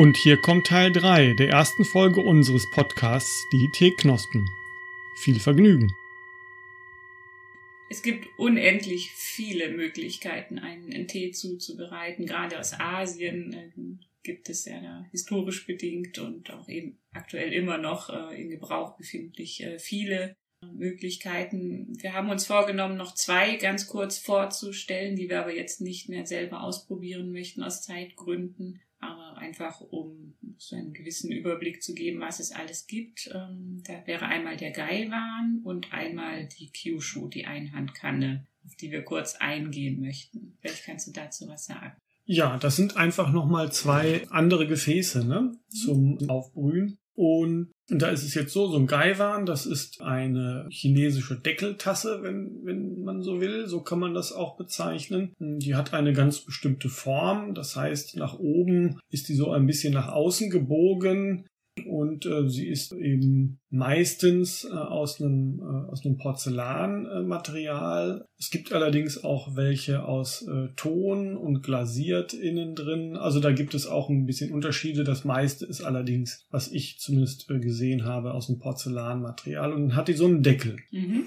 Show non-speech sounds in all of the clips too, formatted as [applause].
Und hier kommt Teil 3 der ersten Folge unseres Podcasts Die Teeknospen. Viel Vergnügen! Es gibt unendlich viele Möglichkeiten, einen Tee zuzubereiten. Gerade aus Asien äh, gibt es ja historisch bedingt und auch eben aktuell immer noch äh, in Gebrauch befindlich äh, viele Möglichkeiten. Wir haben uns vorgenommen, noch zwei ganz kurz vorzustellen, die wir aber jetzt nicht mehr selber ausprobieren möchten aus Zeitgründen einfach um so einen gewissen Überblick zu geben, was es alles gibt. Ähm, da wäre einmal der Gaiwan und einmal die Kyushu, die Einhandkanne, auf die wir kurz eingehen möchten. Vielleicht kannst du dazu was sagen. Ja, das sind einfach nochmal zwei andere Gefäße ne, zum Aufbrühen. Und da ist es jetzt so, so ein Gaiwan, das ist eine chinesische Deckeltasse, wenn, wenn man so will. So kann man das auch bezeichnen. Die hat eine ganz bestimmte Form. Das heißt, nach oben ist die so ein bisschen nach außen gebogen und äh, sie ist eben meistens äh, aus einem äh, aus einem Porzellanmaterial. es gibt allerdings auch welche aus äh, Ton und glasiert innen drin. Also da gibt es auch ein bisschen Unterschiede. Das meiste ist allerdings, was ich zumindest äh, gesehen habe, aus dem Porzellanmaterial und dann hat die so einen Deckel. Mhm.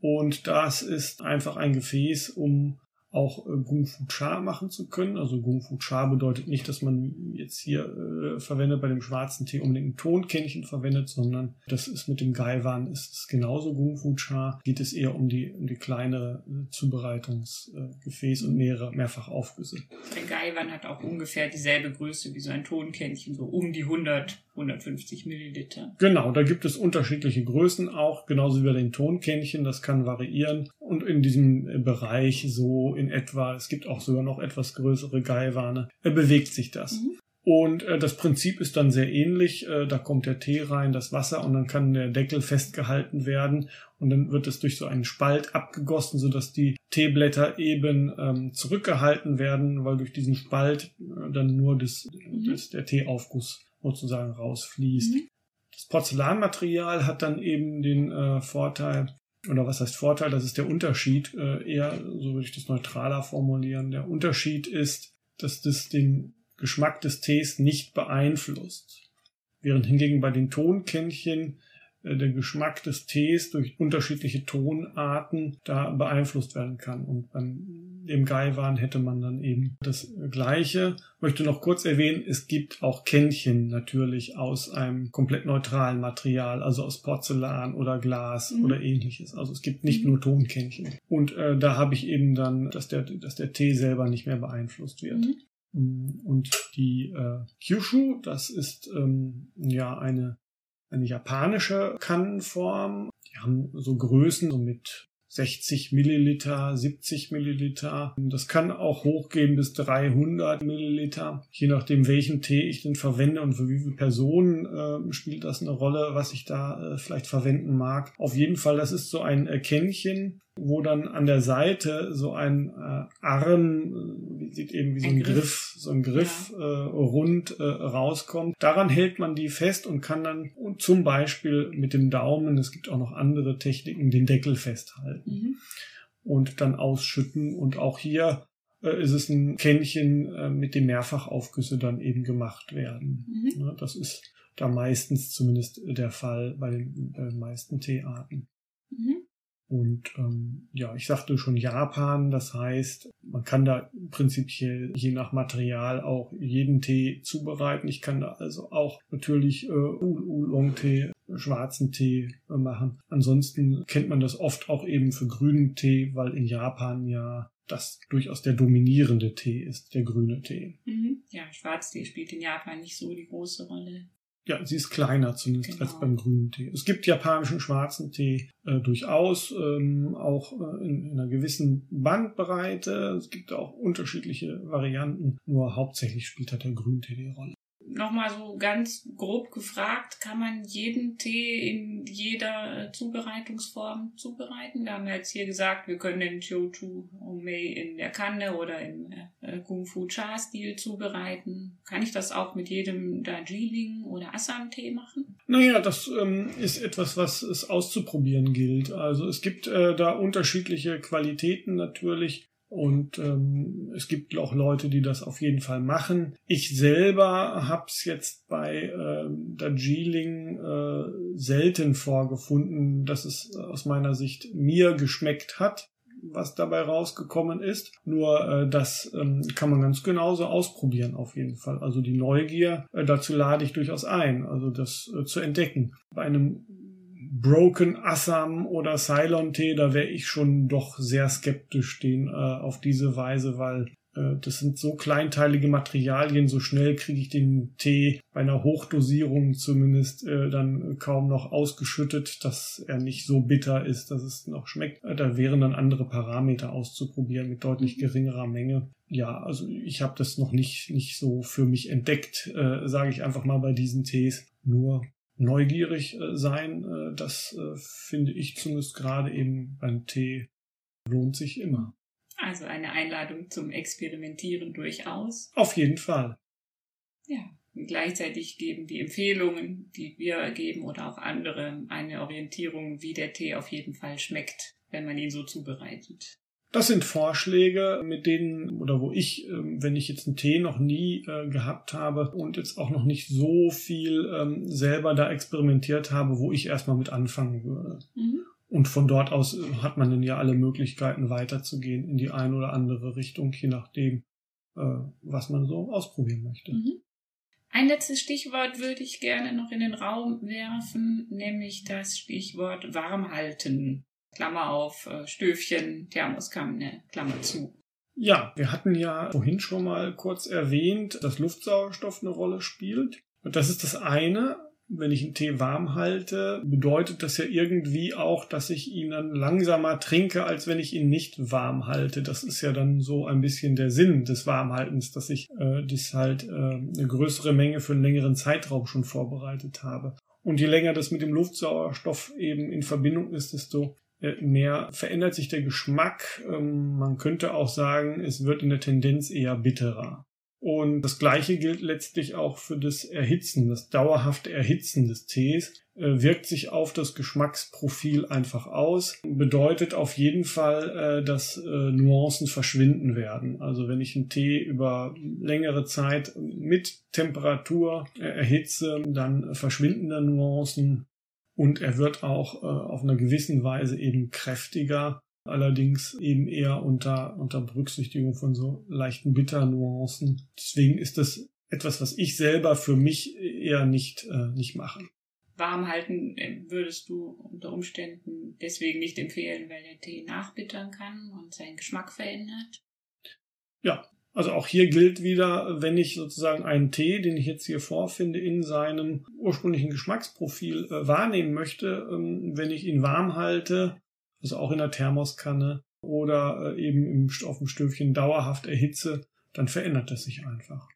Und das ist einfach ein Gefäß, um auch äh, Gung Fu Cha machen zu können. Also Gung Fu Cha bedeutet nicht, dass man jetzt hier äh, verwendet bei dem schwarzen Tee unbedingt ein Tonkännchen verwendet, sondern das ist mit dem Gaiwan ist es genauso Gung Fu Cha. Geht es eher um die um die kleinere äh, Zubereitungsgefäß äh, und mehrere mehrfach Aufgüsse. Ein Gaiwan hat auch ungefähr dieselbe Größe wie so ein Tonkännchen, so um die 100 150 Milliliter. Genau, da gibt es unterschiedliche Größen auch, genauso wie bei den Tonkännchen, das kann variieren. Und in diesem äh, Bereich so in etwa, es gibt auch sogar noch etwas größere Gaiwane, äh, bewegt sich das. Mhm. Und äh, das Prinzip ist dann sehr ähnlich. Äh, da kommt der Tee rein, das Wasser und dann kann der Deckel festgehalten werden und dann wird es durch so einen Spalt abgegossen, sodass die Teeblätter eben ähm, zurückgehalten werden, weil durch diesen Spalt äh, dann nur das, mhm. das, der Teeaufguss sozusagen rausfließt. Mhm. Das Porzellanmaterial hat dann eben den äh, Vorteil, oder was heißt Vorteil, das ist der Unterschied, äh, eher, so würde ich das neutraler formulieren. Der Unterschied ist, dass das den Geschmack des Tees nicht beeinflusst. Während hingegen bei den Tonkännchen äh, der Geschmack des Tees durch unterschiedliche Tonarten da beeinflusst werden kann. Und beim dem Gaiwan hätte man dann eben das Gleiche. Ich möchte noch kurz erwähnen, es gibt auch Kännchen natürlich aus einem komplett neutralen Material, also aus Porzellan oder Glas mhm. oder ähnliches. Also es gibt nicht mhm. nur Tonkännchen. Und äh, da habe ich eben dann, dass der, dass der Tee selber nicht mehr beeinflusst wird. Mhm. Mm, und die äh, Kyushu, das ist ähm, ja eine eine japanische Kannenform. Die haben so Größen so mit 60 Milliliter, 70 Milliliter. Das kann auch hochgehen bis 300 Milliliter. Je nachdem, welchen Tee ich denn verwende und für wie viele Personen äh, spielt das eine Rolle, was ich da äh, vielleicht verwenden mag. Auf jeden Fall, das ist so ein äh, Kännchen, wo dann an der Seite so ein äh, Arm, äh, sieht eben wie so ein, ein Griff. Griff. so ein Griff ja. äh, rund äh, rauskommt. Daran hält man die fest und kann dann zum Beispiel mit dem Daumen, es gibt auch noch andere Techniken, den Deckel festhalten mhm. und dann ausschütten. Und auch hier äh, ist es ein Kännchen, äh, mit dem Mehrfachaufgüsse dann eben gemacht werden. Mhm. Das ist da meistens zumindest der Fall bei den, bei den meisten Teearten. Mhm. Und ähm, ja, ich sagte schon Japan, das heißt, man kann da prinzipiell je nach Material auch jeden Tee zubereiten. Ich kann da also auch natürlich äh, Oolong-Tee, schwarzen Tee äh, machen. Ansonsten kennt man das oft auch eben für grünen Tee, weil in Japan ja das durchaus der dominierende Tee ist, der grüne Tee. Mhm. Ja, Schwarztee spielt in Japan nicht so die große Rolle. Ja, sie ist kleiner zumindest genau. als beim grünen Tee. Es gibt japanischen schwarzen Tee äh, durchaus, ähm, auch äh, in, in, einer gewissen Bandbreite. Es gibt auch unterschiedliche Varianten, nur hauptsächlich spielt halt der Grüntee die Rolle nochmal so ganz grob gefragt, kann man jeden Tee in jeder Zubereitungsform zubereiten? Wir haben ja jetzt hier gesagt, wir können den Chouchu Mei in der Kanne oder im äh, Kung Fu Cha Stil zubereiten. Kann ich das auch mit jedem Darjeeling oder Assam Tee machen? Naja, das ähm, ist etwas, was es auszuprobieren gilt. Also es gibt äh, da unterschiedliche Qualitäten natürlich Und ähm, es gibt auch Leute, die das auf jeden Fall machen. Ich selber habe es jetzt bei äh, Darjeeling äh, selten vorgefunden, dass es aus meiner Sicht mir geschmeckt hat was dabei rausgekommen ist. Nur äh, das ähm, kann man ganz genauso ausprobieren auf jeden Fall. Also die Neugier, äh, dazu lade ich durchaus ein, also das äh, zu entdecken. Bei einem Broken Assam oder Ceylon Tee, da wäre ich schon doch sehr skeptisch den äh, auf diese Weise, weil äh, das sind so kleinteilige Materialien, so schnell kriege ich den Tee bei einer Hochdosierung zumindest äh, dann kaum noch ausgeschüttet, dass er nicht so bitter ist, dass es noch schmeckt. Äh, da wären dann andere Parameter auszuprobieren mit deutlich mhm. geringerer Menge. Ja, also ich habe das noch nicht, nicht so für mich entdeckt, äh, sage ich einfach mal bei diesen Tees. Nur neugierig äh, sein, äh, das äh, finde ich zumindest gerade eben beim Tee lohnt sich immer. Also eine Einladung zum Experimentieren durchaus. Auf jeden Fall. Ja, und gleichzeitig geben die Empfehlungen, die wir geben oder auch andere, eine Orientierung, wie der Tee auf jeden Fall schmeckt, wenn man ihn so zubereitet. Das sind Vorschläge, mit denen oder wo ich, ähm, wenn ich jetzt einen Tee noch nie äh, gehabt habe und jetzt auch noch nicht so viel ähm, selber da experimentiert habe, wo ich erstmal mit anfangen würde. Mhm. Und von dort aus äh, hat man dann ja alle Möglichkeiten weiterzugehen in die eine oder andere Richtung, je nachdem, äh, was man so ausprobieren möchte. Mhm. Ein letztes Stichwort würde ich gerne noch in den Raum werfen, nämlich das Stichwort warmhalten. Klammer auf, äh, Stöfchen, Thermoskanne, Klammer zu. Ja, wir hatten ja vorhin schon mal kurz erwähnt, dass Luftsauerstoff eine Rolle spielt. Und das ist das eine wenn ich einen Tee warm halte, bedeutet das ja irgendwie auch, dass ich ihn dann langsamer trinke, als wenn ich ihn nicht warm halte. Das ist ja dann so ein bisschen der Sinn des Warmhaltens, dass ich äh, das halt äh, eine größere Menge für einen längeren Zeitraum schon vorbereitet habe. Und je länger das mit dem Luftsauerstoff eben in Verbindung ist, desto mehr verändert sich der Geschmack. Ähm, man könnte auch sagen, es wird in der Tendenz eher bitterer. Und das Gleiche gilt letztlich auch für das Erhitzen, das dauerhafte Erhitzen des Tees äh, wirkt sich auf das Geschmacksprofil einfach aus. Bedeutet auf jeden Fall, äh, dass äh, Nuancen verschwinden werden. Also wenn ich einen Tee über längere Zeit mit Temperatur erhitze, dann verschwinden da Nuancen und er wird auch auf einer gewissen Weise eben kräftiger allerdings eben eher unter, unter Berücksichtigung von so leichten Bitternuancen. Deswegen ist das etwas, was ich selber für mich eher nicht, äh, nicht mache. Warm halten äh, würdest du unter Umständen deswegen nicht empfehlen, weil der Tee nachbittern kann und seinen Geschmack verändert? Ja, also auch hier gilt wieder, wenn ich sozusagen einen Tee, den ich jetzt hier vorfinde, in seinem ursprünglichen Geschmacksprofil äh, wahrnehmen möchte, ähm, wenn ich ihn warm halte, also auch in der Thermoskanne oder äh, eben im, auf dem Stöfchen dauerhaft erhitze, dann verändert das sich einfach.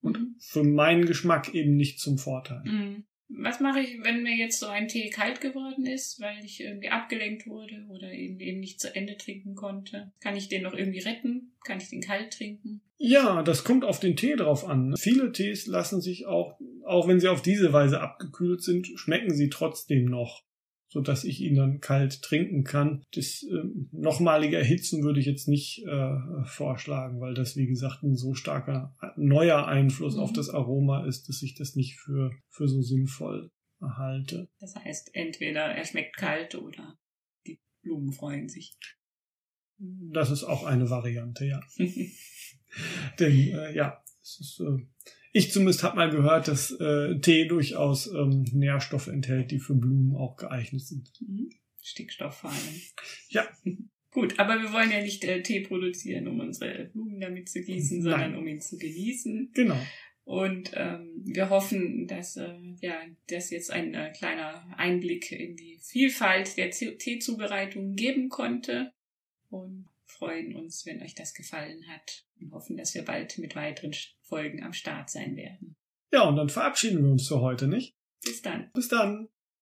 Und mhm. für meinen Geschmack eben nicht zum Vorteil. Mhm. Was mache ich, wenn mir jetzt so ein Tee kalt geworden ist, weil ich irgendwie abgelenkt wurde oder eben, eben nicht zu Ende trinken konnte? Kann ich den noch irgendwie retten? Kann ich den kalt trinken? Ja, das kommt auf den Tee drauf an. Viele Tees lassen sich auch, auch wenn sie auf diese Weise abgekühlt sind, schmecken sie trotzdem noch so dass ich ihn dann kalt trinken kann. Das äh, nochmalige Erhitzen würde ich jetzt nicht äh, vorschlagen, weil das, wie gesagt, ein so starker neuer Einfluss mhm. auf das Aroma ist, dass ich das nicht für, für so sinnvoll halte. Das heißt, entweder er schmeckt kalt oder die Blumen freuen sich. Das ist auch eine Variante, ja. [laughs] Denn äh, ja, es ist äh, ich zumindest habe mal gehört, dass äh, Tee durchaus ähm, Nährstoffe enthält, die für Blumen auch geeignet sind. Mhm. Stickstoff vor allem. Ja. [laughs] Gut, aber wir wollen ja nicht äh, Tee produzieren, um unsere Blumen damit zu gießen, Nein. sondern um ihn zu genießen. Genau. Und ähm, wir hoffen, dass äh, ja, das jetzt ein äh, kleiner Einblick in die Vielfalt der Teezubereitung geben konnte. Und freuen uns, wenn euch das gefallen hat und hoffen, dass wir bald mit weiteren Folgen am Start sein werden. Ja, und dann verabschieden wir uns für heute, nicht? Bis dann. Bis dann.